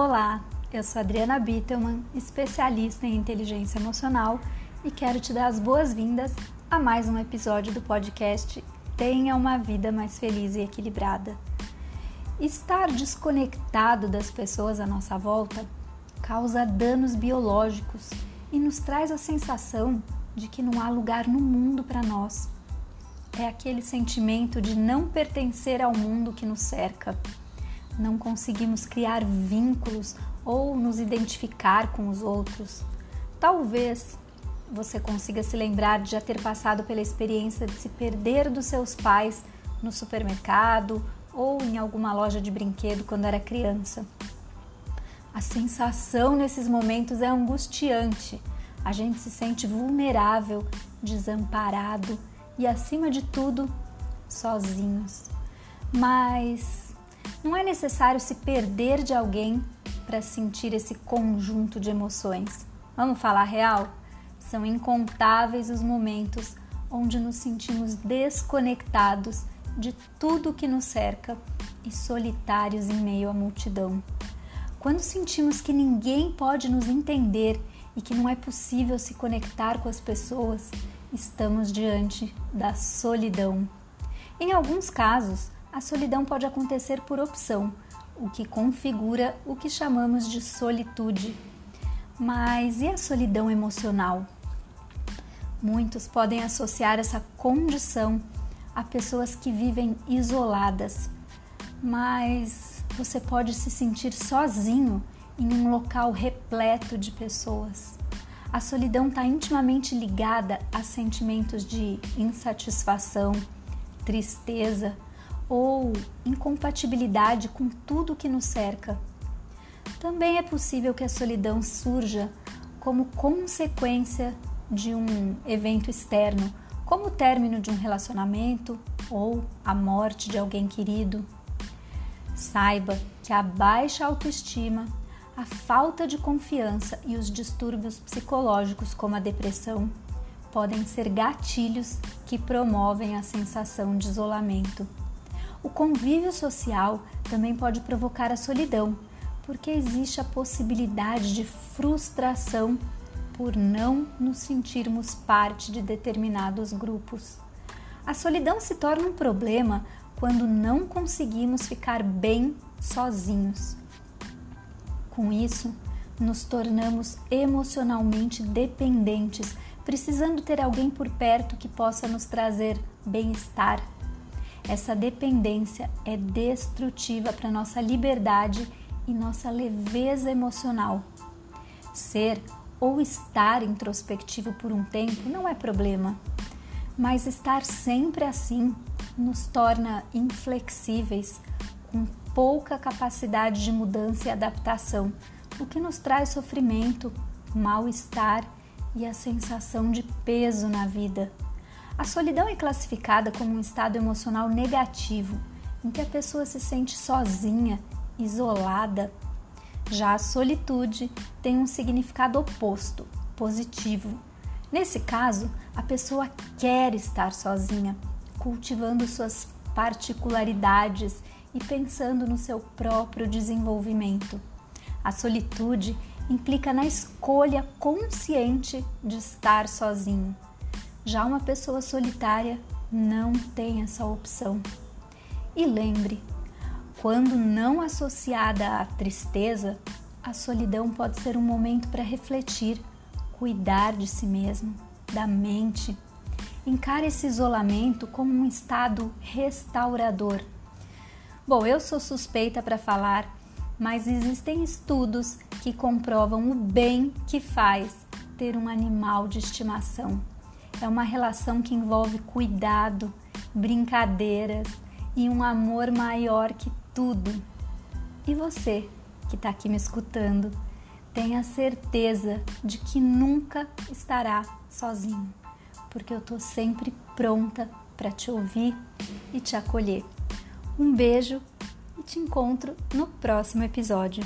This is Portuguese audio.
Olá, eu sou Adriana Bittelman, especialista em inteligência emocional e quero te dar as boas-vindas a mais um episódio do podcast Tenha uma Vida Mais Feliz e Equilibrada. Estar desconectado das pessoas à nossa volta causa danos biológicos e nos traz a sensação de que não há lugar no mundo para nós. É aquele sentimento de não pertencer ao mundo que nos cerca não conseguimos criar vínculos ou nos identificar com os outros. Talvez você consiga se lembrar de já ter passado pela experiência de se perder dos seus pais no supermercado ou em alguma loja de brinquedo quando era criança. A sensação nesses momentos é angustiante. A gente se sente vulnerável, desamparado e, acima de tudo, sozinhos. Mas não é necessário se perder de alguém para sentir esse conjunto de emoções. Vamos falar real? São incontáveis os momentos onde nos sentimos desconectados de tudo que nos cerca e solitários em meio à multidão. Quando sentimos que ninguém pode nos entender e que não é possível se conectar com as pessoas, estamos diante da solidão. Em alguns casos, a solidão pode acontecer por opção, o que configura o que chamamos de solitude. Mas e a solidão emocional? Muitos podem associar essa condição a pessoas que vivem isoladas, mas você pode se sentir sozinho em um local repleto de pessoas. A solidão está intimamente ligada a sentimentos de insatisfação, tristeza, ou incompatibilidade com tudo que nos cerca. Também é possível que a solidão surja como consequência de um evento externo, como o término de um relacionamento ou a morte de alguém querido. Saiba que a baixa autoestima, a falta de confiança e os distúrbios psicológicos, como a depressão, podem ser gatilhos que promovem a sensação de isolamento. O convívio social também pode provocar a solidão, porque existe a possibilidade de frustração por não nos sentirmos parte de determinados grupos. A solidão se torna um problema quando não conseguimos ficar bem sozinhos. Com isso, nos tornamos emocionalmente dependentes, precisando ter alguém por perto que possa nos trazer bem-estar essa dependência é destrutiva para nossa liberdade e nossa leveza emocional. Ser ou estar introspectivo por um tempo não é problema, mas estar sempre assim nos torna inflexíveis, com pouca capacidade de mudança e adaptação, o que nos traz sofrimento, mal-estar e a sensação de peso na vida. A solidão é classificada como um estado emocional negativo, em que a pessoa se sente sozinha, isolada. Já a solitude tem um significado oposto, positivo. Nesse caso, a pessoa quer estar sozinha, cultivando suas particularidades e pensando no seu próprio desenvolvimento. A solitude implica na escolha consciente de estar sozinho. Já uma pessoa solitária não tem essa opção. E lembre, quando não associada à tristeza, a solidão pode ser um momento para refletir, cuidar de si mesmo, da mente. Encare esse isolamento como um estado restaurador. Bom, eu sou suspeita para falar, mas existem estudos que comprovam o bem que faz ter um animal de estimação. É uma relação que envolve cuidado, brincadeiras e um amor maior que tudo. E você que está aqui me escutando, tenha certeza de que nunca estará sozinho, porque eu estou sempre pronta para te ouvir e te acolher. Um beijo e te encontro no próximo episódio.